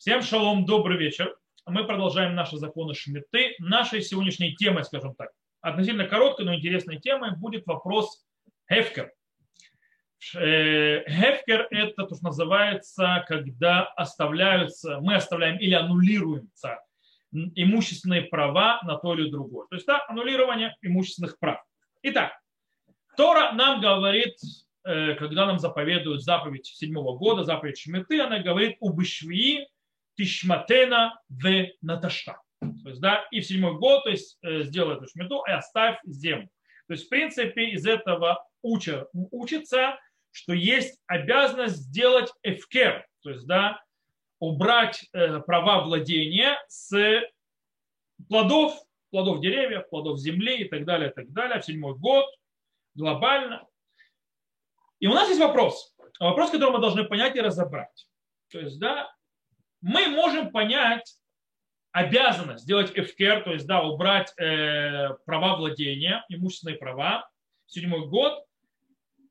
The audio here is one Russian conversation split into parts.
Всем шалом, добрый вечер. Мы продолжаем наши законы Шмидты. Нашей сегодняшней темой, скажем так, относительно короткой, но интересной темой будет вопрос Хефкер. Э, Хефкер – это то, что называется, когда оставляются, мы оставляем или аннулируемся имущественные права на то или другое. То есть да, аннулирование имущественных прав. Итак, Тора нам говорит, э, когда нам заповедуют заповедь седьмого года, заповедь Шмиты, она говорит «Убышвии тишматена в наташта. То есть, да, и в седьмой год, то есть, э, сделай эту шмету и оставь землю. То есть, в принципе, из этого уча, учится, что есть обязанность сделать эфкер, то есть, да, убрать э, права владения с плодов, плодов деревьев, плодов земли и так далее, и так далее, в седьмой год, глобально. И у нас есть вопрос, вопрос, который мы должны понять и разобрать. То есть, да, мы можем понять обязанность сделать FKR, то есть да, убрать э, права владения, имущественные права, седьмой год,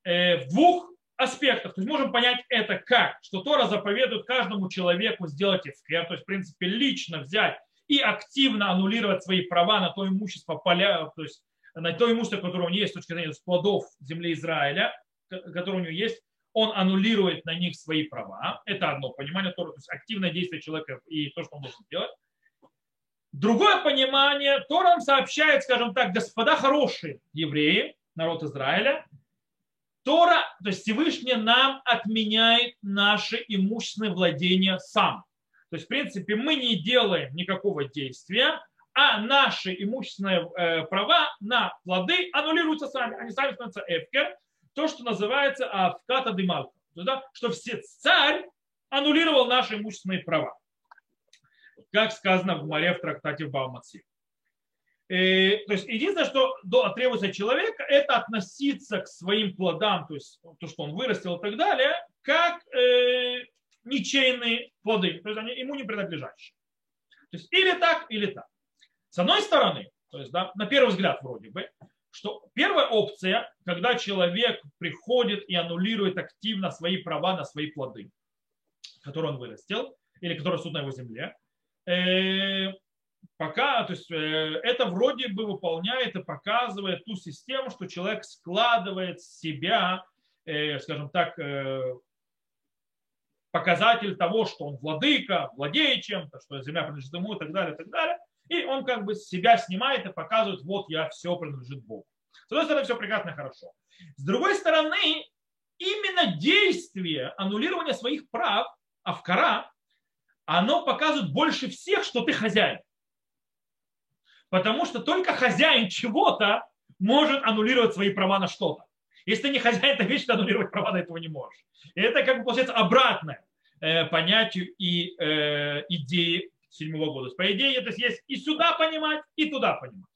э, в двух аспектах. То есть можем понять это как, что Тора заповедует каждому человеку сделать FKR, то есть в принципе лично взять и активно аннулировать свои права на то имущество, поля, то есть на то имущество, которое у него есть с точки зрения плодов земли Израиля, которое у него есть, он аннулирует на них свои права. Это одно понимание Тора, то есть активное действие человека и то, что он должен делать. Другое понимание, Тора нам сообщает, скажем так, господа хорошие евреи, народ Израиля, Тора, то есть Всевышний нам отменяет наши имущественные владения сам. То есть, в принципе, мы не делаем никакого действия, а наши имущественные э, права на плоды аннулируются сами. Они сами становятся эфкер, то, что называется авката дымалка. Да, что все царь аннулировал наши имущественные права. Как сказано в море в трактате Баумаци. Э, то есть единственное, что требуется от человека, это относиться к своим плодам, то есть то, что он вырастил и так далее, как э, ничейные плоды, то есть они ему не принадлежащие. То есть или так, или так. С одной стороны, то есть да, на первый взгляд вроде бы, что первая опция, когда человек приходит и аннулирует активно свои права на свои плоды, которые он вырастил, или которые растут на его земле, э, пока, то есть э, это вроде бы выполняет и показывает ту систему, что человек складывает с себя, э, скажем так, показатель того, что он владыка, владеет чем-то, что земля принадлежит ему и так далее, и так далее. И он как бы себя снимает и показывает, вот я все принадлежит Богу. С одной стороны, все прекрасно и хорошо. С другой стороны, именно действие аннулирования своих прав, авкара, оно показывает больше всех, что ты хозяин. Потому что только хозяин чего-то может аннулировать свои права на что-то. Если ты не хозяин, то вечно аннулировать права на этого не можешь. И это как бы получается обратное э, понятию и э, идеи седьмого года. По идее, это есть и сюда понимать, и туда понимать.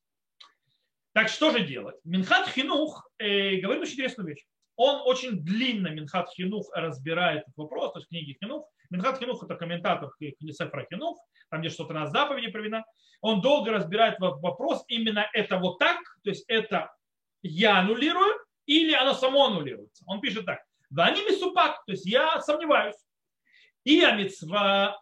Так что же делать? Минхат Хинух э, говорит очень интересную вещь. Он очень длинно, Минхат Хинух, разбирает этот вопрос, то есть книги Хинух. Минхат Хинух – это комментатор Сефра Хинух, там где что-то на заповеди проведено. Он долго разбирает вопрос, именно это вот так, то есть это я аннулирую, или оно само аннулируется. Он пишет так. Вани мисупак, то есть я сомневаюсь. И амитсва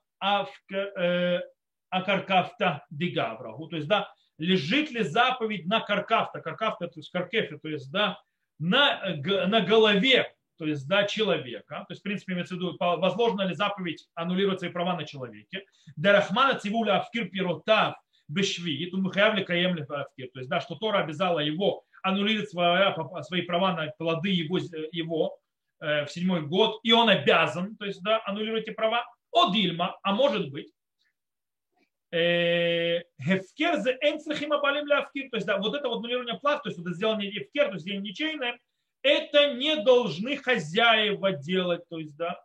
акаркафта дигаврагу. То есть, да, лежит ли заповедь на каркафта, каркафта, то есть каркефе, то есть, да, на, на голове, то есть, да, человека. То есть, в принципе, имеется в виду, возможно ли заповедь аннулировать свои права на человеке. Дарахмана цивуля авкир пиротав бешви, тут мухаявли каемли авкир. То есть, да, что Тора обязала его аннулировать свои, свои права на плоды его, его э, в седьмой год, и он обязан, то есть, да, аннулировать эти права. О Дильма, а может быть, э, Хефкер за энцрахим абалим лявкир. То есть, да, вот это вот нулирование плат, то есть, вот сделание хефкер, то есть, сделание ничейное, это не должны хозяева делать. То есть, да,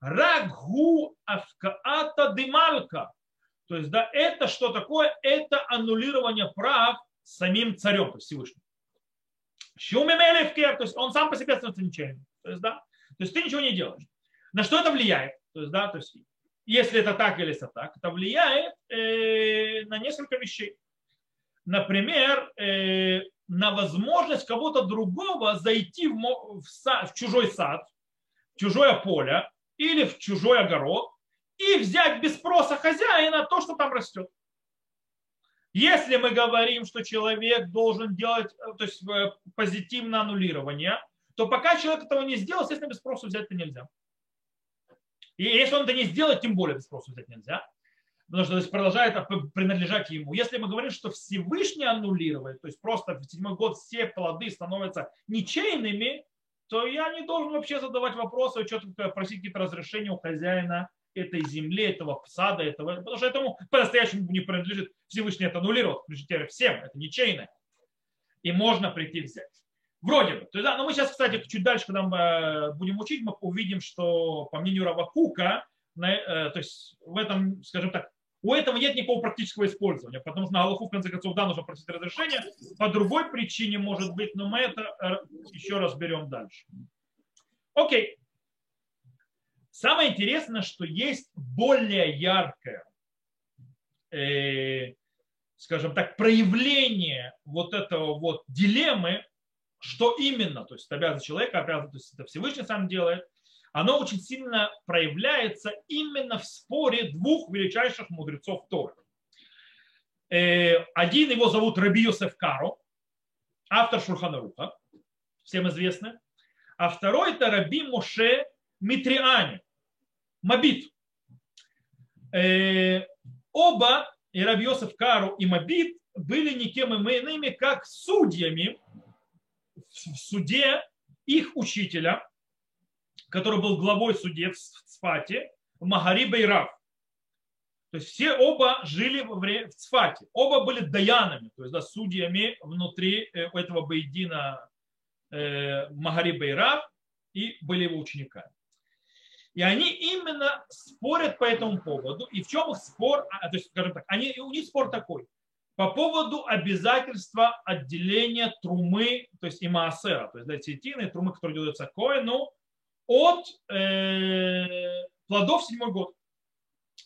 рагу авкаата дымалка. То есть, да, это что такое? Это аннулирование прав самим царем, то есть Всевышним. Щумимелевкер, то есть он сам по себе становится ничейным. То есть, да, то есть ты ничего не делаешь. На что это влияет? То есть, да, то есть, если это так или это так, это влияет э, на несколько вещей. Например, э, на возможность кого-то другого зайти в, в, сад, в чужой сад, в чужое поле или в чужой огород и взять без спроса хозяина то, что там растет. Если мы говорим, что человек должен делать э, то есть, э, позитивное аннулирование, то пока человек этого не сделал, естественно, без спроса взять это нельзя. И если он это не сделает, тем более без спроса взять нельзя. Потому что то есть, продолжает принадлежать ему. Если мы говорим, что Всевышний аннулирует, то есть просто в седьмой год все плоды становятся ничейными, то я не должен вообще задавать вопросы, что-то просить какие-то разрешения у хозяина этой земли, этого сада, этого, потому что этому по-настоящему не принадлежит. Всевышний это аннулировал, включитель всем, это ничейное. И можно прийти взять. Вроде бы. То есть, да, но мы сейчас, кстати, чуть дальше, когда мы э, будем учить, мы увидим, что по мнению Равакука, э, то есть в этом, скажем так, у этого нет никакого практического использования, потому что на Аллаху, в конце концов, да, нужно просить разрешение. По другой причине, может быть, но мы это э, еще разберем дальше. Окей. Самое интересное, что есть более яркое, э, скажем так, проявление вот этого вот дилеммы, что именно, то есть это обязанность человека, обязанность, то есть это Всевышний сам делает, оно очень сильно проявляется именно в споре двух величайших мудрецов Торы. Э, один его зовут Раби Йосеф Каро, автор Шурханаруха, всем известный. А второй это Раби Моше Митриани, Мабит. Э, оба, и Раби Йосеф Кару и Мабит, были никем иными, как судьями в суде их учителя, который был главой судьи в Цфате, Магари Бейрав. То есть все оба жили в Цфате. Оба были даянами, то есть да, судьями внутри э, этого Бейдина э, Магари и были его учениками. И они именно спорят по этому поводу. И в чем их спор? А, то есть, скажем так, они, у них спор такой. По поводу обязательства отделения трумы, то есть и маасера, то есть да, тетины, трумы, которые делаются коину, от э, плодов седьмой год.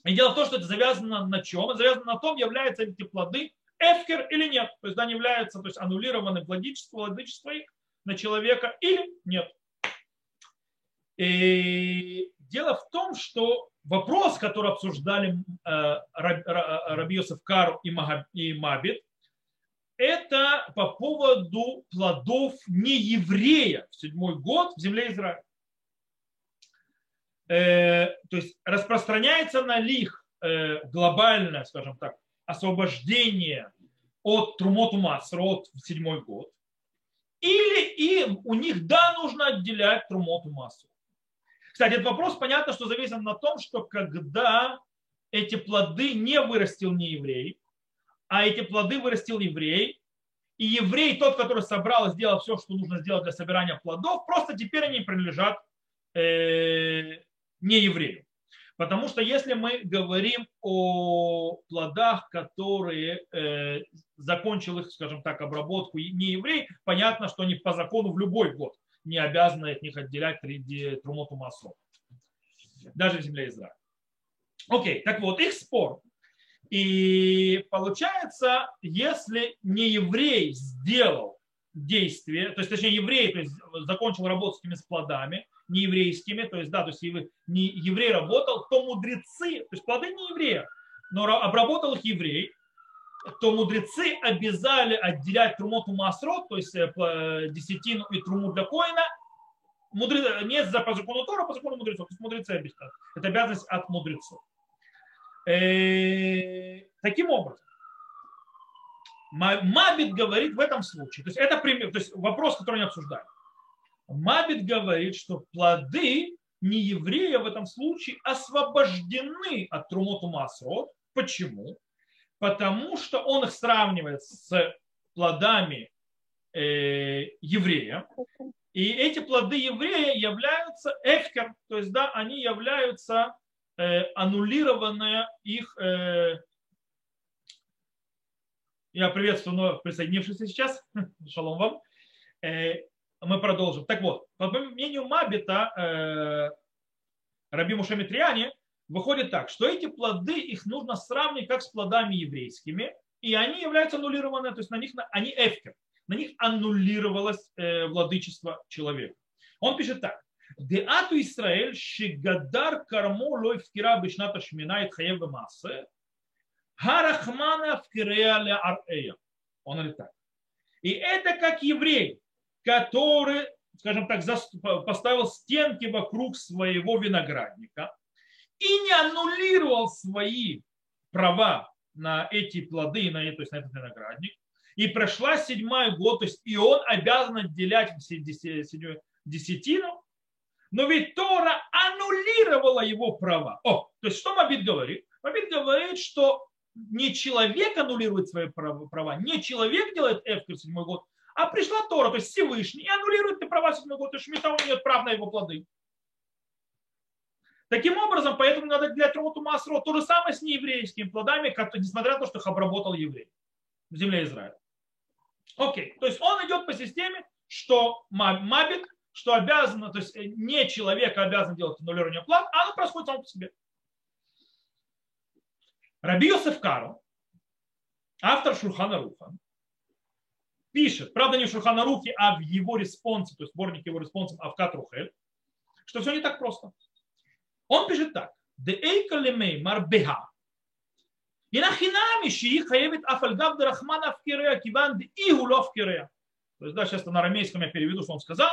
И дело в том, что это завязано на чем? Это завязано на том, являются эти плоды эфкер или нет. То есть они являются то есть, аннулированы владычество, владычество их на человека или нет. И дело в том, что вопрос, который обсуждали э, Раби Йосеф Кару и Мабит, это по поводу плодов нееврея в седьмой год в земле Израиля. Э, то есть распространяется на них э, глобальное, скажем так, освобождение от Трумоту Масра, от седьмой год, или им, у них, да, нужно отделять Трумоту Масру. Кстати, этот вопрос, понятно, что зависит на том, что когда эти плоды не вырастил не еврей, а эти плоды вырастил еврей, и еврей, тот, который собрал и сделал все, что нужно сделать для собирания плодов, просто теперь они принадлежат э, не еврею. Потому что если мы говорим о плодах, которые э, закончил их, скажем так, обработку не еврей, понятно, что они по закону в любой год не обязаны от них отделять трумоту массу. Даже в земле Израиля. Окей, так вот, их спор. И получается, если не еврей сделал действие, то есть, точнее, еврей то есть, закончил работу с этими плодами, не еврейскими, то есть, да, то есть не еврей работал, то мудрецы, то есть плоды не еврея, но обработал их еврей, то мудрецы обязали отделять трумоту масрот, то есть э, десятину и труму для коина, мудрецы, не за по закону Тора, по закону мудрецов. То есть мудрецы обязаны. Это обязанность от мудрецов. Э, таким образом, Мабит говорит в этом случае, то есть это пример, то есть вопрос, который они обсуждают. Мабит говорит, что плоды не еврея в этом случае освобождены от трумоту масрот. Почему? Потому что он их сравнивает с плодами э, еврея. И эти плоды еврея являются эфкер, то есть да, они являются э, аннулированные их э, я приветствую присоединившихся сейчас. Шалом вам. Э, мы продолжим. Так вот, по мнению Мабита, э, Раби Мушамитриане, выходит так, что эти плоды, их нужно сравнить как с плодами еврейскими, и они являются аннулированными, то есть на них они эфкер, на них аннулировалось э, владычество человека. Он пишет так, Деату Исраэль шигадар кармо лой вкира бишната шмина и хаев массе. Харахмана вкирея ле арея. Он говорит так. И это как еврей, который, скажем так, поставил стенки вокруг своего виноградника и не аннулировал свои права на эти плоды, на, то есть на этот виноградник, и прошла седьмой год, то есть и он обязан отделять десятину, но ведь Тора аннулировала его права. О, то есть что Мабит говорит? Мабит говорит, что не человек аннулирует свои права, не человек делает эфкер седьмой год, а пришла Тора, то есть Всевышний, и аннулирует ты права седьмой год, то есть у нет прав на его плоды. Таким образом, поэтому надо для Трумоту Масро то же самое с нееврейскими плодами, несмотря на то, что их обработал еврей в земле Израиля. Окей, то есть он идет по системе, что мабит, что обязан, то есть не человек обязан делать аннулирование плат, а оно происходит само по себе. Раби Йосеф Карл, автор Шурхана Руха, пишет, правда не в Шурхана Рухе, а в его респонсе, то есть сборник его респонсов Авкат Рухель, что все не так просто. Он пишет так. Марбеха. Инахинами шии хаевит афальгав дерахмана в киван и гуло в кирея. То есть, да, сейчас на арамейском я переведу, что он сказал.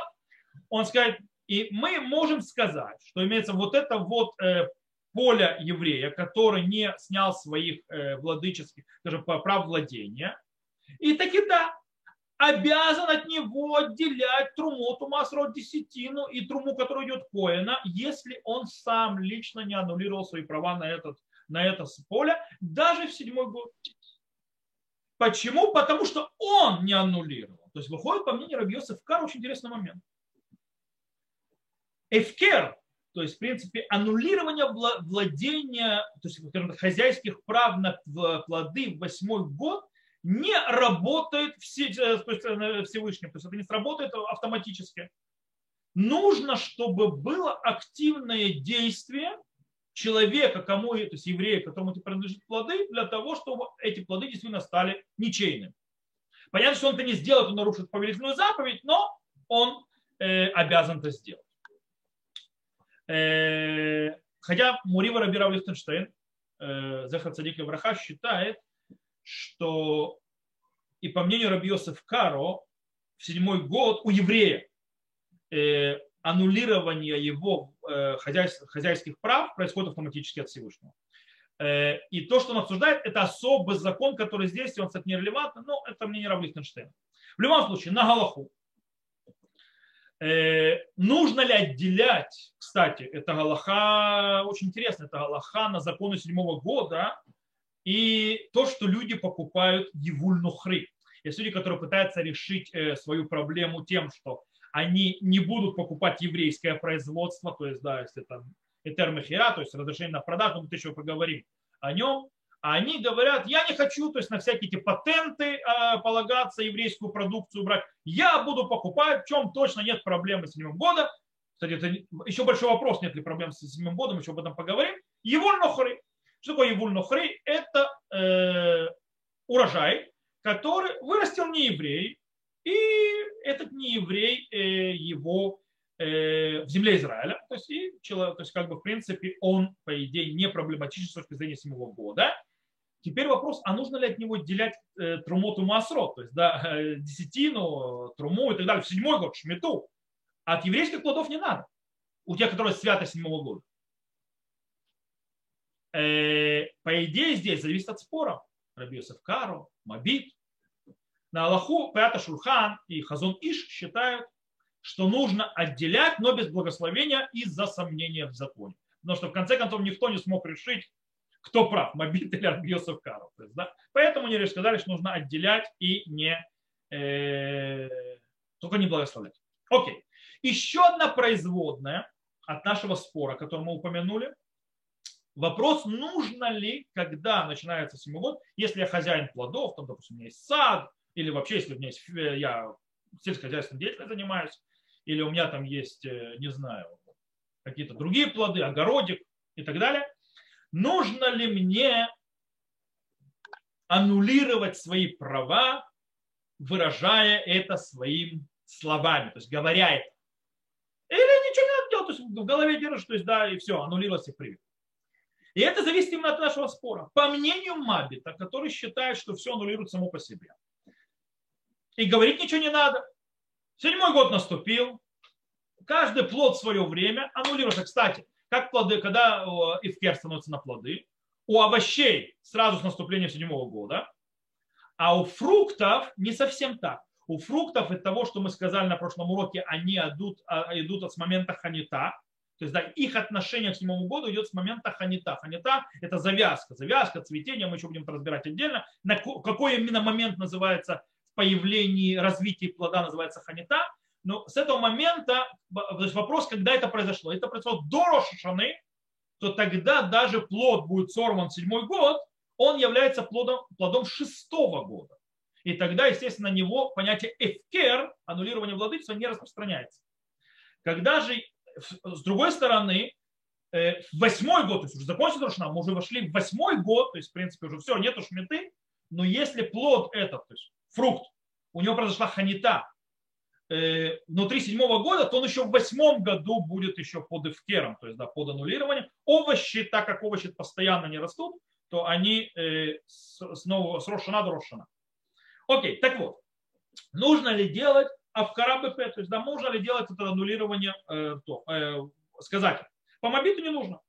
Он скажет, и мы можем сказать, что имеется вот это вот э, поля еврея, который не снял своих э, владыческих, даже прав владения. И таки да, обязан от него отделять труму, тумасрод десятину и труму, которая идет коина, если он сам лично не аннулировал свои права на, этот, на это поле, даже в седьмой год. Почему? Потому что он не аннулировал. То есть выходит, по мнению Рабиоса Эфкар, очень интересный момент. Эфкер то есть, в принципе, аннулирование владения, то есть, хозяйских прав на плоды в восьмой год не работает все, э, то есть, э, Всевышним. То есть это не сработает автоматически. Нужно, чтобы было активное действие человека, кому, то есть еврея, которому это принадлежит плоды, для того, чтобы эти плоды действительно стали ничейными. Понятно, что он это не сделает, он нарушит повелительную заповедь, но он э, обязан это сделать. Э, хотя Мурива Рабирав Лихтенштейн, э, Зехар Цадик Враха, считает, что и по мнению Раби Йосеф Каро, в седьмой год у еврея э, аннулирование его хозяйских прав происходит автоматически от Всевышнего. И то, что он обсуждает, это особый закон, который здесь, он, кстати, нерелевантный, но это мнение Раби Лихтенштейна. В любом случае, на Галаху Э, нужно ли отделять, кстати, это Галаха, очень интересно, это Галаха на законы седьмого года, и то, что люди покупают Евуль Нухры. Есть люди, которые пытаются решить э, свою проблему тем, что они не будут покупать еврейское производство, то есть, да, если там Этер Мехира, то есть разрешение на продажу, мы еще поговорим о нем, а они говорят, я не хочу, то есть на всякие эти патенты э, полагаться, еврейскую продукцию брать. Я буду покупать, в чем точно нет проблемы с седьмым годом. Кстати, это еще большой вопрос, нет ли проблем с седьмым годом, еще об этом поговорим. Евуль Нохри. Что такое Евуль? Это э, урожай, который вырастил не еврей, и этот не еврей э, его э, в земле Израиля, то есть, и, то есть как бы в принципе он, по идее, не проблематичен с точки зрения седьмого года, Теперь вопрос, а нужно ли от него отделять э, трумоту масро, то есть да, э, десятину, труму и так далее, в седьмой год, шмету. А от еврейских плодов не надо. У тех, которые свято седьмого года. Э, по идее здесь зависит от спора. Раби Кару, Мабит. На Аллаху Пята Шурхан и Хазон Иш считают, что нужно отделять, но без благословения из-за сомнения в законе. Потому что в конце концов никто не смог решить, кто прав, Мобит или Арбьосов Карл. Да? Поэтому они сказали, что нужно отделять и не э, только не благословлять. Окей. Еще одна производная от нашего спора, который мы упомянули. Вопрос, нужно ли, когда начинается седьмой год, если я хозяин плодов, там, допустим, у меня есть сад, или вообще, если у меня есть, э, я сельскохозяйственной деятельностью занимаюсь, или у меня там есть, э, не знаю, какие-то другие плоды, огородик и так далее, нужно ли мне аннулировать свои права, выражая это своими словами, то есть говоря это. Или ничего не надо то есть в голове держишь, то есть да, и все, аннулировалось и привет. И это зависит именно от нашего спора. По мнению Мабита, который считает, что все аннулирует само по себе. И говорить ничего не надо. Седьмой год наступил. Каждый плод в свое время аннулируется. Кстати, как плоды, когда ивкер становится на плоды, у овощей сразу с наступлением седьмого года, а у фруктов не совсем так. У фруктов от того, что мы сказали на прошлом уроке, они идут, а, идут от момента ханита, то есть да, их отношение к седьмому году идет с момента ханита. Ханита – это завязка. Завязка, цветение, мы еще будем разбирать отдельно. На какой именно момент называется в появлении, развитии плода называется ханита. Но с этого момента, то есть вопрос, когда это произошло. Это произошло до Рошашаны, то тогда даже плод будет сорван седьмой год, он является плодом, плодом шестого года. И тогда, естественно, на него понятие эфкер, аннулирование владычества, не распространяется. Когда же с другой стороны, э, восьмой год, то есть уже закончился Рошана, мы уже вошли в восьмой год, то есть, в принципе, уже все, нету шметы, но если плод этот, то есть фрукт, у него произошла ханита э, внутри седьмого года, то он еще в восьмом году будет еще под эвкером, то есть да, под аннулированием. Овощи, так как овощи постоянно не растут, то они э, снова с Рошана до Рошана. Окей, так вот, нужно ли делать а в БП, то есть да, можно ли делать это аннулирование э, то, э, сказать. По мобиту не нужно.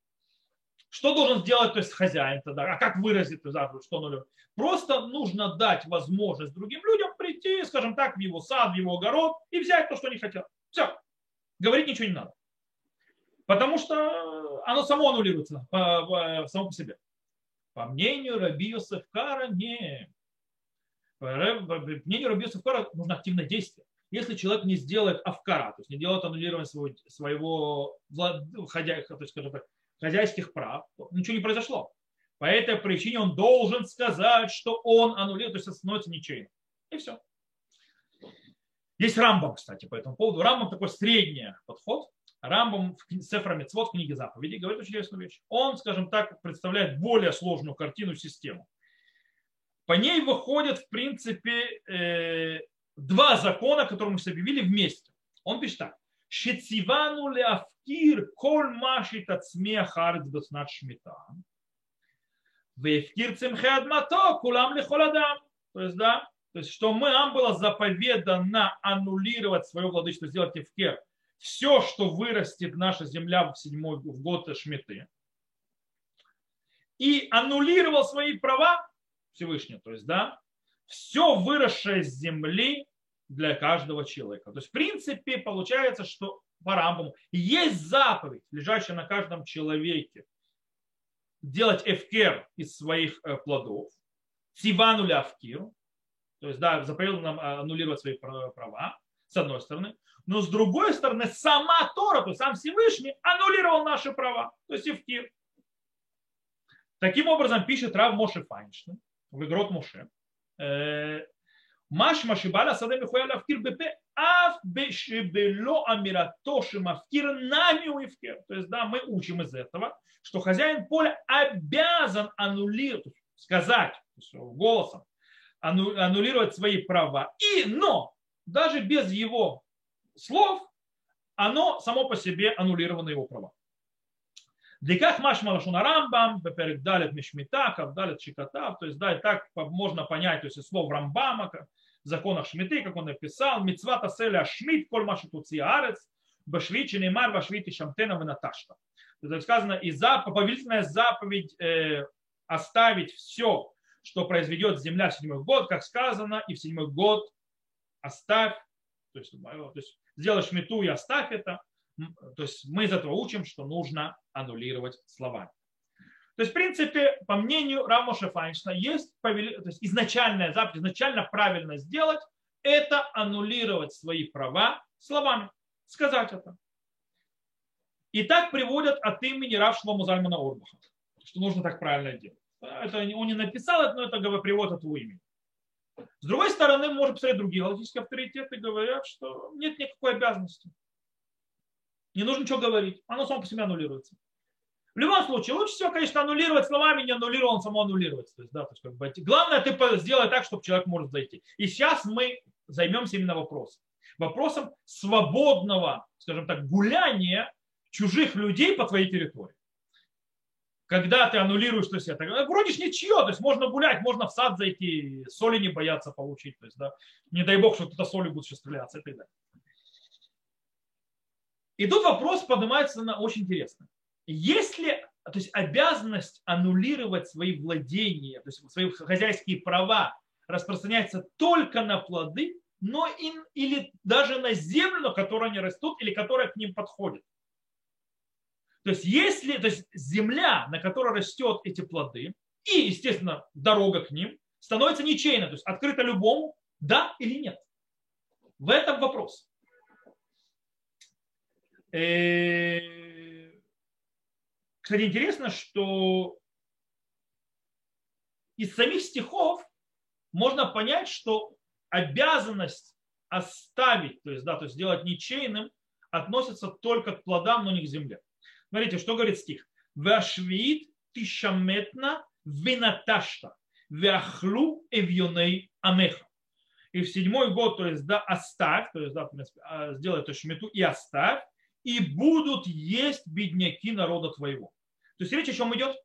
Что должен сделать то есть, хозяин тогда? А как выразить, что нулю? Просто нужно дать возможность другим людям прийти, скажем так, в его сад, в его огород и взять то, что они хотят. Все. Говорить ничего не надо. Потому что оно само аннулируется по, само по себе. По мнению Раби Йосефкара, не. По мнению Раби Йосефкара нужно активное действие если человек не сделает авкара, то есть не делает аннулирование своего, своего хозяйства, то есть, скажем так, хозяйских прав, ничего не произошло. По этой причине он должен сказать, что он аннулирует, то есть становится ничейным. И все. Есть Рамбам, кстати, по этому поводу. Рамбам такой средний подход. Рамбам в Сефра Мецвод, в книге заповедей, говорит очень интересную вещь. Он, скажем так, представляет более сложную картину, систему. По ней выходит, в принципе, э, два закона, которые мы объявили вместе. Он пишет так. Шецивану леавкир коль машит от смеха арец беснат шмита. Вевкир цемхе адмато кулам лихоладам. То есть, да, то есть, что мы, нам было заповедано аннулировать свое владычество, сделать эвкер. Все, что вырастет наша земля в седьмой в год Шмиты. И аннулировал свои права Всевышний. То есть, да, все выросшее с земли для каждого человека. То есть, в принципе, получается, что по Рамбаму есть заповедь, лежащая на каждом человеке, делать эфкер из своих э, плодов, тивану авкиру, то есть, да, заповедал нам э, аннулировать свои права, с одной стороны, но с другой стороны, сама Тора, то есть сам Всевышний аннулировал наши права, то есть эфкир. Таким образом, пишет Рав Моше Файнштейн в Игрот Моше, משמע שבעל השדה מחויב להפקיר בפה אף שבלא אמירתו שמפקיר нами у эфкер. То есть, да, мы учим из этого, что хозяин поля обязан аннулировать, сказать голосом, аннулировать свои права. И, но, даже без его слов, оно само по себе аннулировано его права. Диках машма лашуна рамбам, перек далит мишмита, кав далит шикатав. То есть, да, и так можно понять, то есть, слов Рамбама, в законах Шмиты, как он написал, мицват аселя шмит, коль маши туци арец, башвичи немар, башвити шамтена венаташта. То есть сказано, и за, повелительная заповедь э, оставить все, что произведет земля в седьмой год, как сказано, и в седьмой год оставь, то есть, то есть сделай шмиту и оставь это, то есть мы из этого учим, что нужно аннулировать словами. То есть, в принципе, по мнению Рамоша Файнштейна, есть, то есть изначальная заповедь, изначально правильно сделать, это аннулировать свои права словами, сказать это. И так приводят от имени Рав Шлому Зальмана Орбаха, что нужно так правильно делать. Это он не написал но это привод от его имени. С другой стороны, можно посмотреть другие галактические авторитеты, говорят, что нет никакой обязанности. Не нужно ничего говорить. Оно само по себе аннулируется. В любом случае, лучше всего, конечно, аннулировать словами, не аннулировал, он само аннулировать. То есть, да, то есть, как бы, главное, ты сделай так, чтобы человек может зайти. И сейчас мы займемся именно вопросом. Вопросом свободного, скажем так, гуляния чужих людей по твоей территории. Когда ты аннулируешь, то есть это вроде ж ничего, то есть можно гулять, можно в сад зайти, соли не бояться получить, то есть, да, не дай бог, что кто-то солью будет сейчас стреляться и так далее. И тут вопрос поднимается на очень интересно. Если то есть обязанность аннулировать свои владения, то есть свои хозяйские права распространяется только на плоды, но и, или даже на землю, на которой они растут, или которая к ним подходит. То есть, если, то есть земля, на которой растет эти плоды, и, естественно, дорога к ним, становится ничейной, то есть открыта любому, да или нет. В этом вопрос. Э, кстати, интересно, что из самих стихов можно понять, что обязанность оставить, то есть, да, то есть сделать ничейным, относится только к плодам, но не к земле. Смотрите, что говорит стих. Вашвит тишаметна винаташта вяхлу эвьоней амеха. И в седьмой год, то есть, да, оставь, то есть, да, а, сделай эту шмету и оставь, и будут есть бедняки народа твоего. То есть речь о чем идет?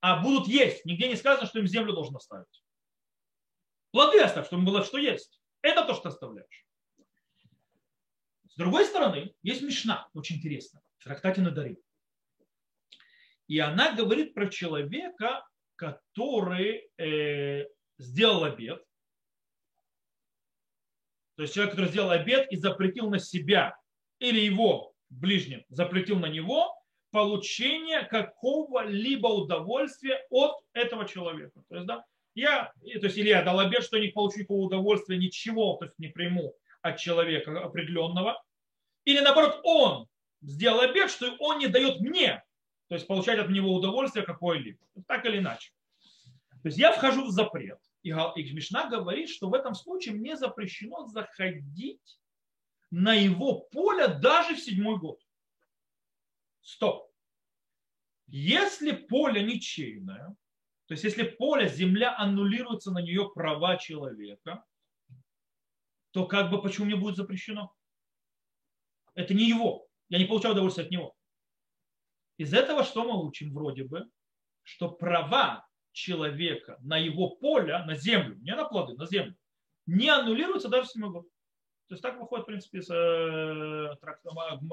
А будут есть. Нигде не сказано, что им землю должен оставить. Плоды оставь, чтобы было что есть. Это то, что оставляешь. С другой стороны, есть Мишна, очень интересно, в трактате Надарим. И она говорит про человека, который э, сделал обед. То есть человек, который сделал обед и запретил на себя или его ближним запретил на него получение какого-либо удовольствия от этого человека. То есть, да, я, то есть, или я дал обед, что не получу никакого удовольствия, ничего, то есть не приму от человека определенного. Или наоборот, он сделал обед, что он не дает мне, то есть получать от него удовольствие какое-либо. Так или иначе. То есть я вхожу в запрет. И Мишна говорит, что в этом случае мне запрещено заходить на его поле даже в седьмой год. Стоп. Если поле ничейное, то есть если поле, земля аннулируется на нее права человека, то как бы почему мне будет запрещено? Это не его. Я не получаю удовольствия от него. Из этого что мы учим вроде бы? Что права человека на его поле, на землю, не на плоды, на землю, не аннулируются даже в седьмой год. То есть так выходит, в принципе, с э,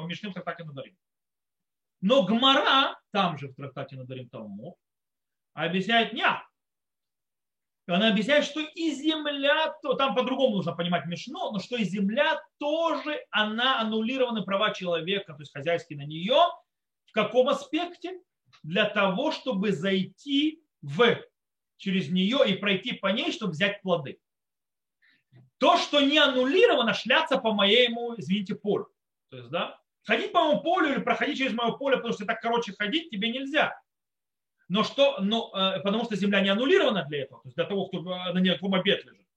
Мишним трактате Надарим. Но Гмара, там же в трактате Надарим Талмуд, объясняет не. Она объясняет, что и земля, то, там по-другому нужно понимать Мишну, но что и земля тоже, она аннулированы права человека, то есть хозяйские на нее. В каком аспекте? Для того, чтобы зайти в, через нее и пройти по ней, чтобы взять плоды то, что не аннулировано, шляться по моему, извините, полю. То есть, да, ходить по моему полю или проходить через мое поле, потому что так короче ходить тебе нельзя. Но что, но, э, потому что земля не аннулирована для этого, то есть для того, кто на неком обед лежит.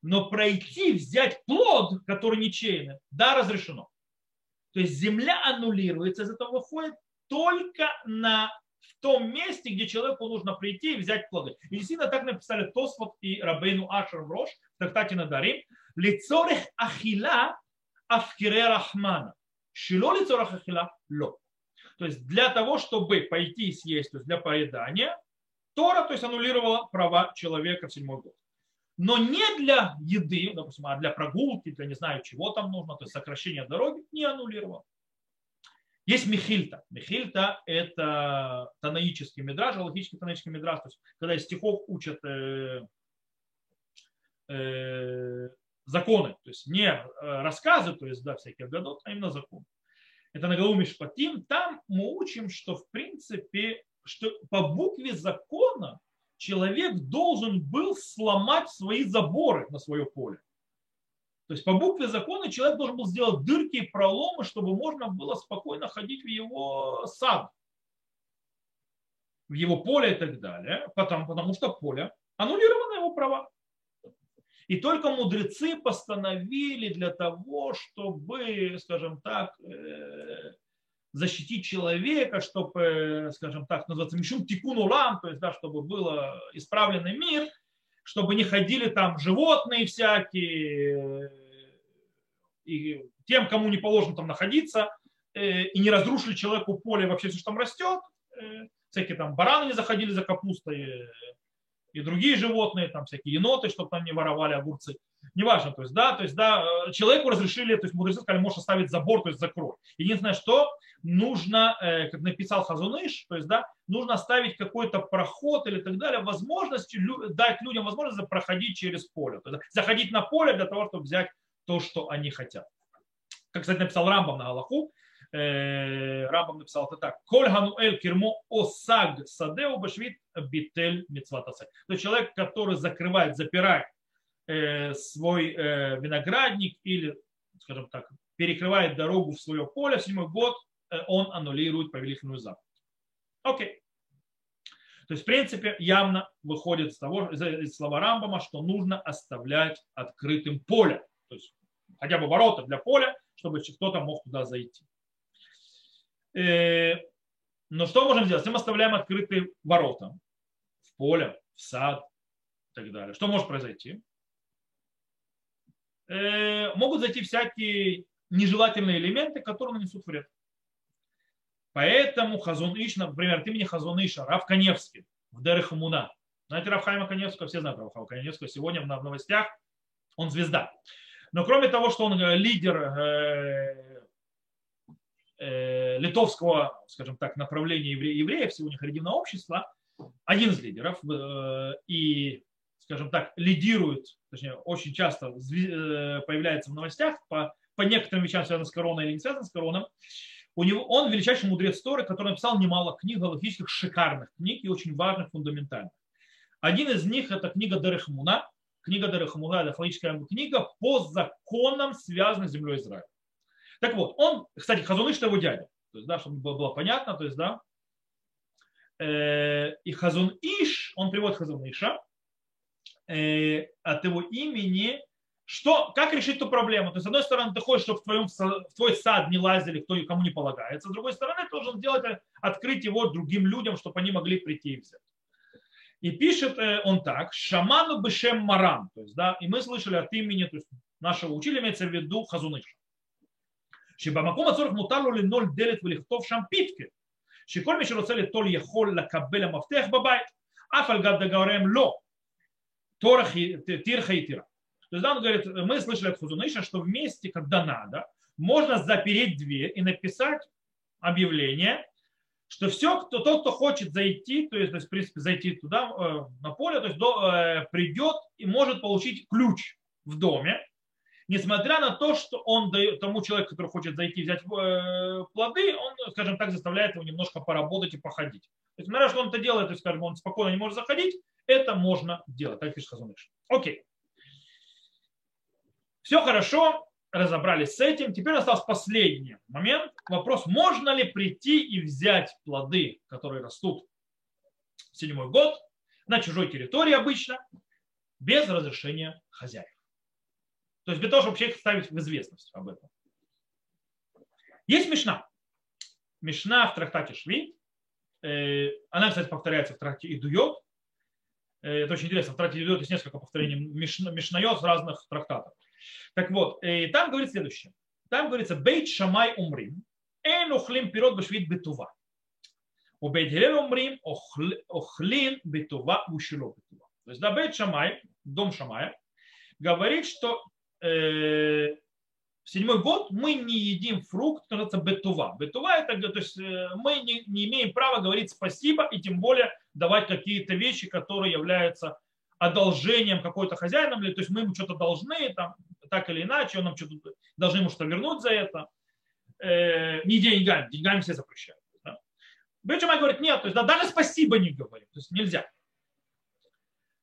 Но пройти, взять плод, который ничейный, да, разрешено. То есть земля аннулируется, из этого выходит только на в том месте, где человеку нужно прийти и взять плоды. И действительно так написали Тосфот и Рабейну Ашер в Рош в трактате Надарим. Лицорех ахила авкире рахмана. Шило лицорех ахила ло. То есть для того, чтобы пойти и съесть, то есть для поедания, Тора, то есть аннулировала права человека в седьмой год. Но не для еды, допустим, а для прогулки, для не знаю чего там нужно, то есть сокращения дороги, не аннулировала. Есть Михильта. Михильта – это танаический мидраж, логический танаический мидраж. То есть, когда из стихов учат э, э, законы, то есть не э, рассказы, то есть да, всякие годов, а именно законы. Это на голову Мишпатим. Там мы учим, что в принципе, что по букве закона человек должен был сломать свои заборы на свое поле. То есть по букве закона человек должен был сделать дырки и проломы, чтобы можно было спокойно ходить в его сад, в его поле и так далее, потому, потому что поле аннулировано его права. И только мудрецы постановили для того, чтобы, скажем так, э, защитить человека, чтобы, скажем так, называется мишум тикун улам, то есть, да, чтобы был исправленный мир – чтобы не ходили там животные всякие, и тем, кому не положено там находиться, э, и не разрушили человеку поле вообще все, что там растет. Э, всякие там бараны не заходили за капустой, э, и другие животные, там всякие еноты, чтобы там не воровали огурцы. Неважно, то есть, да, то есть, да, э, человеку разрешили, то есть, мудрецы сказали, можешь оставить забор, то есть, закрой. Единственное, что нужно, э, как написал Хазуныш, то есть, да, нужно оставить какой-то проход или так далее, возможность, дать людям возможность проходить через поле, то есть, заходить на поле для того, чтобы взять то, что они хотят. Как, кстати, написал Рамбам на Галаху, э, Рамбам написал это так. Коль гануэль кирмо осаг садеу башвит битель мицватасе. То есть человек, который закрывает, запирает свой э, виноградник или, скажем так, перекрывает дорогу в свое поле в седьмой год, он аннулирует повелительную заповедь. Окей. То есть, в принципе, явно выходит из того, из слова Рамбама, что нужно оставлять открытым поле. То есть, хотя бы ворота для поля, чтобы кто-то мог туда зайти. Э, но что можем сделать? Мы оставляем открытые ворота в поле, в сад и так далее, что может произойти? Э, могут зайти всякие нежелательные элементы, которые нанесут вред. Поэтому Хазун Иш, например, от имени Хазун Иша, Рав Каневский в Дерехамуна. Знаете Равхайма Каневского? Все знают Равхайма Каневского. Сегодня в новостях он звезда. Но кроме того, что он э, лидер э, литовского, скажем так, направления евре, евреев, сегодня харидимного общества, один из лидеров, и, скажем так, лидирует, точнее, очень часто э, появляется в новостях по, по некоторым вещам, связанным с короной или не связанным с короной, у него, он величайший мудрец Торы, который написал немало книг, галактических шикарных книг и очень важных, фундаментальных. Один из них это книга Дерехмуна. Книга Дерехмуна – это фаллическая книга по законам, связанным с землей Израиля. Так вот, он, кстати, Хазуныш его дядя. То есть, да, чтобы было понятно, то есть, да. Э, и Хазун Иш, он приводит Хазуныша Э, от его имени, что, как решить эту проблему? То есть, с одной стороны, ты хочешь, чтобы в, твоем, в твой сад не лазили, кто кому не полагается. С другой стороны, ты должен сделать, э, открыть его другим людям, чтобы они могли прийти и взять. И пишет э, он так, шаману бешем марам. То есть, да, и мы слышали от имени то есть, нашего учителя, имеется в виду Хазуныша. Шибамаком ацорах мутару ли ноль делит в лихтов шампитке. Шиколь мишероцели толь яхол лакабеля мафтех бабайт. Афальгад дагаорем ло тирха и тира. То есть да, он говорит, мы слышали от Хузуныша, что в месте, когда надо, можно запереть дверь и написать объявление, что все, кто, тот, кто хочет зайти, то есть, то есть в принципе, зайти туда, э, на поле, то есть до, э, придет и может получить ключ в доме, несмотря на то, что он дает тому человеку, который хочет зайти взять э, плоды, он, скажем так, заставляет его немножко поработать и походить. То есть, наверное, что он это делает, то есть, скажем, он спокойно не может заходить, это можно делать, так пишет Хазуныш. Окей. Все хорошо, разобрались с этим. Теперь остался последний момент. Вопрос, можно ли прийти и взять плоды, которые растут в седьмой год, на чужой территории обычно, без разрешения хозяев. То есть для того, чтобы человек ставить в известность об этом. Есть Мишна. Мишна в трактате Шви. Э, она, кстати, повторяется в трактате Идуйот. Э, это очень интересно. В Идуйот есть несколько повторений Мишнайот в разных трактатах. Так вот, и э, там говорит следующее. Там говорится, бейт шамай умрим, эн охлим пирот башвит бетува. У бейт гилел умрим, охлин бетува ушило бетува. То есть, да, бейт шамай, дом шамая, говорит, что э, в седьмой год мы не едим фрукт, называется бетува. Бетува это, то есть э, мы не, не имеем права говорить спасибо и тем более давать какие-то вещи, которые являются одолжением какой-то хозяином, то есть мы ему что-то должны, там, так или иначе, он нам что-то должны ему что-то вернуть за это. Э, не деньгами, деньгами все запрещают. Да? Бенджамай говорит, нет, то есть да, даже спасибо не говорим, то есть нельзя.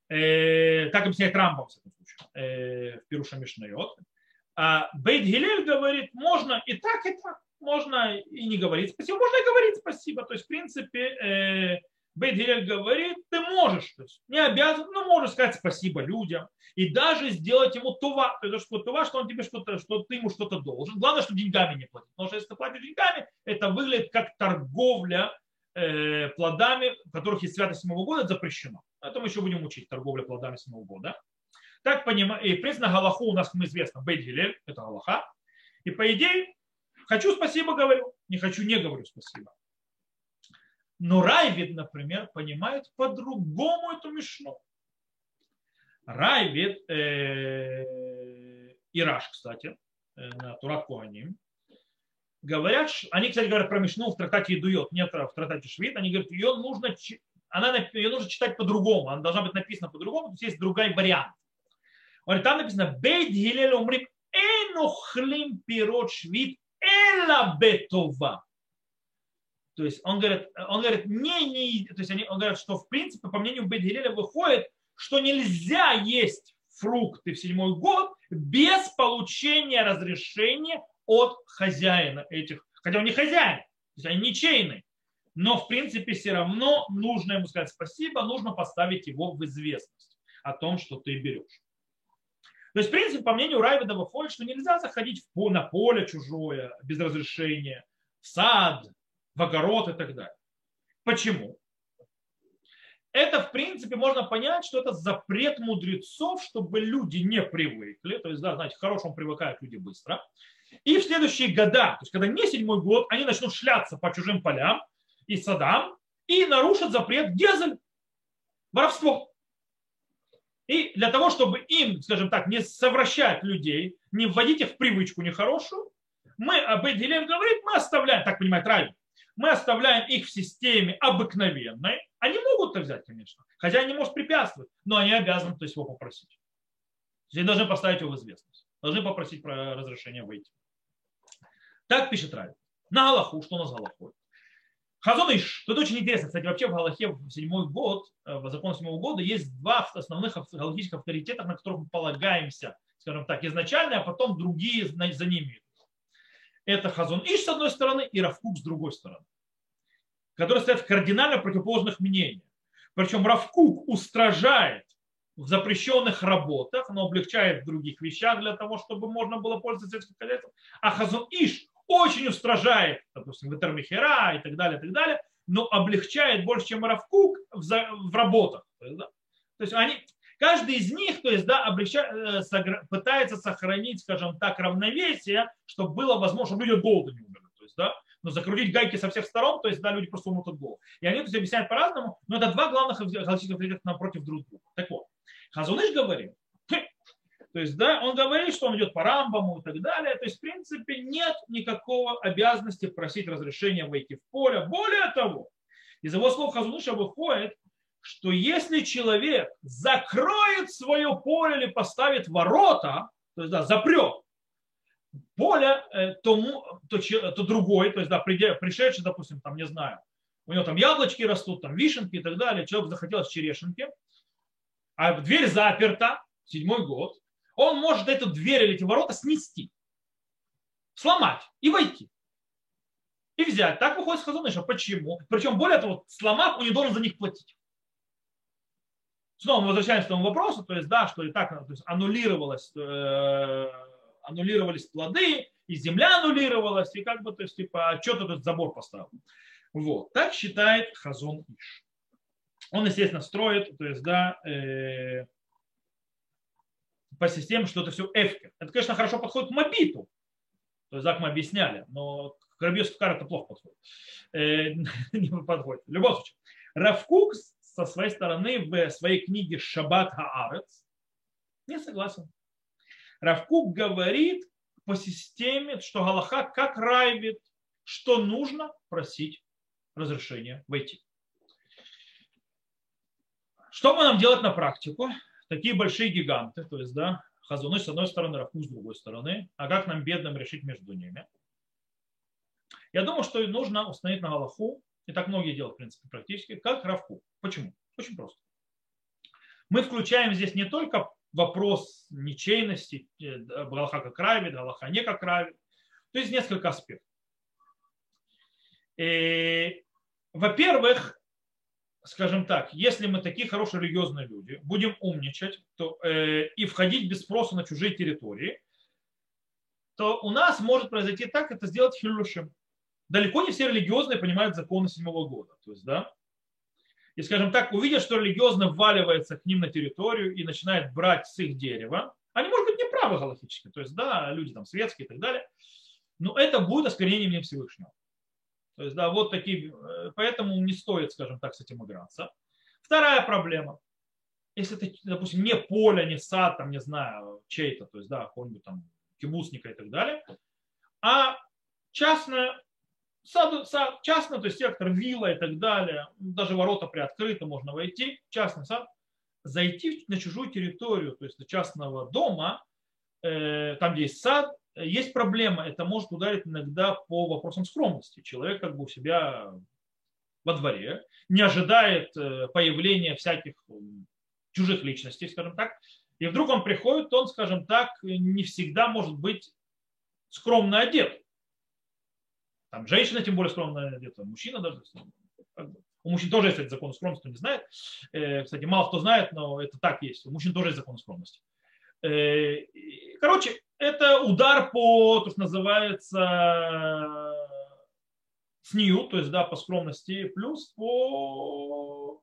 Э, так объясняет Рамбам, в этом случае, э, в Пируша Мишнайот. А Бейт Гилель говорит, можно и так, и так. Можно и не говорить спасибо, можно и говорить спасибо. То есть, в принципе, э, Бейт Гилель говорит, ты можешь, то есть не обязан, но можешь сказать спасибо людям и даже сделать ему това, то есть това, что он тебе что-то, что ты ему что-то должен. Главное, что деньгами не платить. Потому что если ты платишь деньгами, это выглядит как торговля э, плодами, которых есть святость седьмого года, запрещено. Это мы еще будем учить торговля плодами седьмого года. Так понимаю, и на Галаху у нас, мы известно, Бейт это Галаха. И по идее, хочу спасибо говорю. не хочу, не говорю спасибо. Но Райвид, например, понимает по-другому эту мишну. Райвид э, Раш, кстати, э, на Турат Куаним, говорят, они, кстати, говорят про Мишну в трактате Идует, нет в трактате Швид, они говорят, ее нужно, она, ее нужно читать по-другому, она должна быть написана по-другому, то есть есть другой вариант. Он, там написано, Бейт Гилель умрим энухлим пирот швид эла бетова. То есть он говорит, он говорит, не, не, то есть они, он говорит, что в принципе, по мнению Бейт Гилеля, выходит, что нельзя есть фрукты в седьмой год без получения разрешения от хозяина этих. Хотя он не хозяин, то есть они ничейные. Но в принципе все равно нужно ему сказать спасибо, нужно поставить его в известность о том, что ты берешь. То есть, в принципе, по мнению Райвида выходит, что нельзя заходить в, на поле чужое без разрешения, в сад, в огород и так далее. Почему? Это, в принципе, можно понять, что это запрет мудрецов, чтобы люди не привыкли. То есть, да, знаете, к хорошему привыкают люди быстро. И в следующие года, то есть, когда не седьмой год, они начнут шляться по чужим полям и садам и нарушат запрет гезель, воровство. И для того, чтобы им, скажем так, не совращать людей, не вводить их в привычку нехорошую, мы об Эдилем говорит, мы оставляем, так понимает Рави, мы оставляем их в системе обыкновенной. Они могут это взять, конечно. Хозяин не может препятствовать, но они обязаны то есть, его попросить. Они должны поставить его в известность. Должны попросить про разрешение выйти. Так пишет Рави. На Галаху, что у нас Галахой? Хазоныш, тут очень интересно, кстати, вообще в Галахе в седьмой год, э, в закон седьмого года есть два основных галактических авторитета, на которых мы полагаемся, скажем так, изначально, а потом другие за ними. Это Хазон Иш с одной стороны и Равкук с другой стороны, которые стоят в кардинально противоположных мнениях. Причем Равкук устражает в запрещенных работах, но облегчает в других вещах для того, чтобы можно было пользоваться сельским хозяйством. А Хазон Иш очень устражает, допустим, Ветермихера и так далее, и так далее, но облегчает больше, чем Равкук в, за, в работах. То есть, да, то есть они, каждый из них то есть, да, облегчает, э, пытается сохранить, скажем так, равновесие, чтобы было возможно, чтобы люди от голода не умерли. То есть, да, но закрутить гайки со всех сторон, то есть, да, люди просто умрут от голода. И они то есть, объясняют по-разному, но это два главных галактических авторитета напротив друг друга. Так вот, Хазуныш говорит, то есть, да, он говорит, что он идет по рамбаму и так далее. То есть, в принципе, нет никакого обязанности просить разрешения войти в поле. Более того, из его слов Хазуныша выходит, что если человек закроет свое поле или поставит ворота, то есть, да, запрет поле, э, то, то, то другой, то есть, да, пришедший, допустим, там, не знаю, у него там яблочки растут, там вишенки и так далее, человек захотелось черешенки, а дверь заперта, седьмой год, он может эту дверь или эти ворота снести, сломать и войти. И взять. Так выходит с Хазуныша. Почему? Причем, более того, сломав, он не должен за них платить. Снова мы возвращаемся к тому вопросу, то есть, да, что и так то есть, аннулировалось, э, аннулировались плоды, и земля аннулировалась, и как бы, то есть, типа, что тут забор поставил. Вот. Так считает Хазон Иш. Он, естественно, строит, то есть, да, э, по системе, что это все эфкер. Это, конечно, хорошо подходит к Мобиту. То есть, так мы объясняли, но к Рабьесу это плохо подходит. Э, не подходит. В любом случае. Равкук со своей стороны в своей книге Шаббат Хаарец не согласен. Равкук говорит по системе, что Галаха как райвит, что нужно просить разрешения войти. Что мы нам делать на практику? Такие большие гиганты, то есть, да, Хазуны с одной стороны, Равку с другой стороны, а как нам, бедным, решить между ними? Я думаю, что нужно установить на Галаху, и так многие делают, в принципе, практически, как Равку. Почему? Очень просто. Мы включаем здесь не только вопрос ничейности, э, Галаха как равит, Галаха не как равит, то есть несколько аспектов. И, во-первых, скажем так, если мы такие хорошие религиозные люди, будем умничать то, э, и входить без спроса на чужие территории, то у нас может произойти так, это сделать хиллюшем. Далеко не все религиозные понимают законы седьмого года. То есть, да, и, скажем так, увидят, что религиозно вваливается к ним на территорию и начинает брать с их дерева, они, может быть, не правы галактически, то есть, да, люди там светские и так далее, но это будет осквернением Всевышнего. То есть, да, вот такие, э, поэтому не стоит, скажем так, с этим играться. Вторая проблема. Если это, допустим, не поле, не сад, там, не знаю, чей-то, то есть, да, какой-нибудь там кибусника и так далее, а частное, сад, сад, частно, то есть сектор вилла и так далее, даже ворота приоткрыты, можно войти, частный сад, зайти на чужую территорию, то есть частного дома, э, там, где есть сад, есть проблема, это может ударить иногда по вопросам скромности. Человек как бы у себя во дворе, не ожидает э, появления всяких чужих личностей, скажем так, и вдруг он приходит, он, скажем так, не всегда может быть скромно одет. Там женщина тем более скромно одета, мужчина даже. У мужчин тоже есть этот закон скромности, кто не знает. Э, кстати, мало кто знает, но это так есть. У мужчин тоже есть закон скромности. Э, короче, это удар по, то, что называется, снию, то есть, да, по скромности, плюс по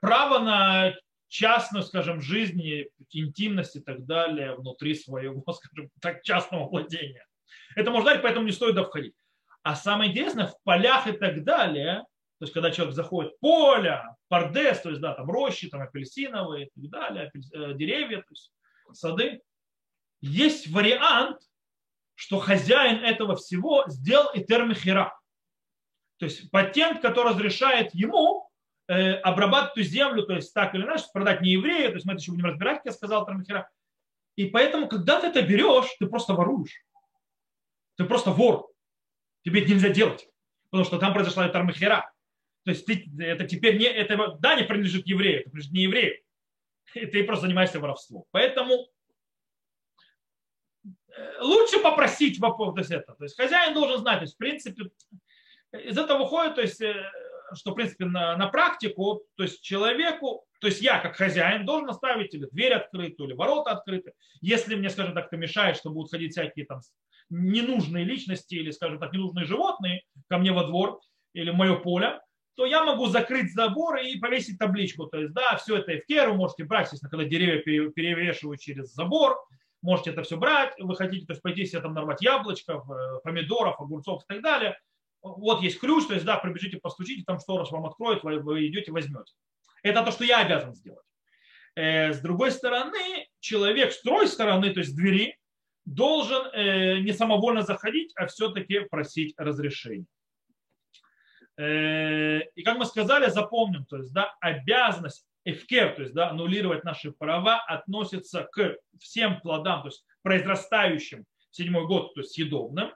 право на частную, скажем, жизнь, интимность и так далее внутри своего, скажем так, частного владения. Это можно дать, поэтому не стоит туда входить. А самое интересное, в полях и так далее, то есть когда человек заходит в поле, пардес, то есть да, там рощи, там апельсиновые и так далее, э, деревья, то есть сады, есть вариант, что хозяин этого всего сделал и термихера. То есть патент, который разрешает ему э, обрабатывать эту землю, то есть так или иначе, продать не еврею, то есть мы это еще будем разбирать, как я сказал термихера. И поэтому, когда ты это берешь, ты просто воруешь. Ты просто вор. Тебе это нельзя делать. Потому что там произошла тармахера. То есть ты, это теперь не, это, да, не принадлежит еврею, это принадлежит не еврею. И ты просто занимаешься воровством. Поэтому лучше попросить по поводу этого. То есть хозяин должен знать, то есть в принципе из этого выходит, то есть э, что, в принципе, на, на практику, то есть человеку, то есть я, как хозяин, должен оставить или дверь открытую, или ворота открыты. Если мне, скажем так, это мешает, что будут ходить всякие там ненужные личности или, скажем так, ненужные животные ко мне во двор или в мое поле, то я могу закрыть забор и повесить табличку. То есть, да, все это эфкер, вы можете брать, естественно, когда деревья перевешивают через забор, можете это все брать, вы хотите, то есть пойти себе там нарвать яблочков, э, помидоров, огурцов и так далее. Вот есть ключ, то есть, да, пробежите, постучите, там сторож вам откроет, вы, идете, возьмете. Это то, что я обязан сделать. Э, с другой стороны, человек с той стороны, то есть двери, должен э, не самовольно заходить, а все-таки просить разрешения. И как мы сказали, запомним, то есть, да, обязанность эфкер, то есть, да, аннулировать наши права, относится к всем плодам, то есть произрастающим в седьмой год, то есть съедобным.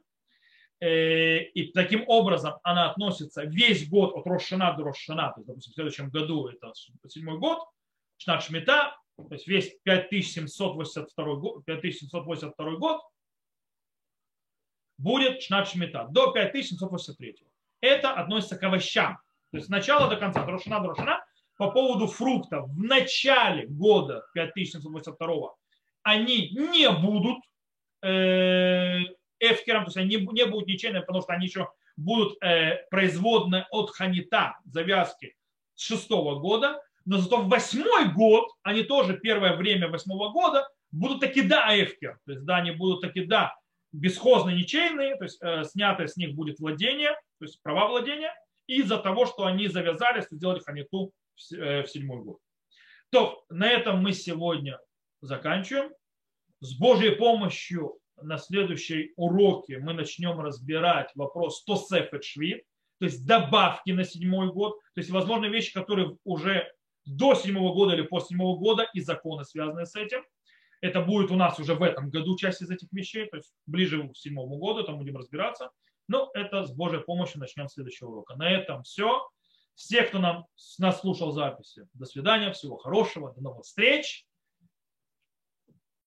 Э, и таким образом она относится весь год от Рошана до Рошана, то есть, допустим, в следующем году это седьмой год, Шнат Шмита, то есть весь 5782 год, 5782 год будет Шнат Шмита до 5783. Это относится к овощам. То есть с начала до конца, Дрошина, Дрошина, по поводу фруктов в начале года 5782 они не будут э, эфкером, то есть они не, будут ничейными, потому что они еще будут э, производны от ханита, завязки с шестого года, но зато в восьмой год, они тоже первое время восьмого года, будут таки да эфкер. То есть да, они будут таки да бесхозно ничейные, то есть э, снятое с них будет владение, то есть права владения, из-за того, что они завязались сделали ханиту в седьмой год. То на этом мы сегодня заканчиваем. С Божьей помощью на следующей уроке мы начнем разбирать вопрос Тосефет Швид, то есть добавки на седьмой год, то есть, возможно, вещи, которые уже до седьмого года или после седьмого года и законы, связанные с этим. Это будет у нас уже в этом году часть из этих вещей, то есть ближе к седьмому году, там будем разбираться. Но это с Божьей помощью начнем следующего урока. На этом все. Все, кто нам, нас слушал записи, до свидания, всего хорошего, до новых встреч.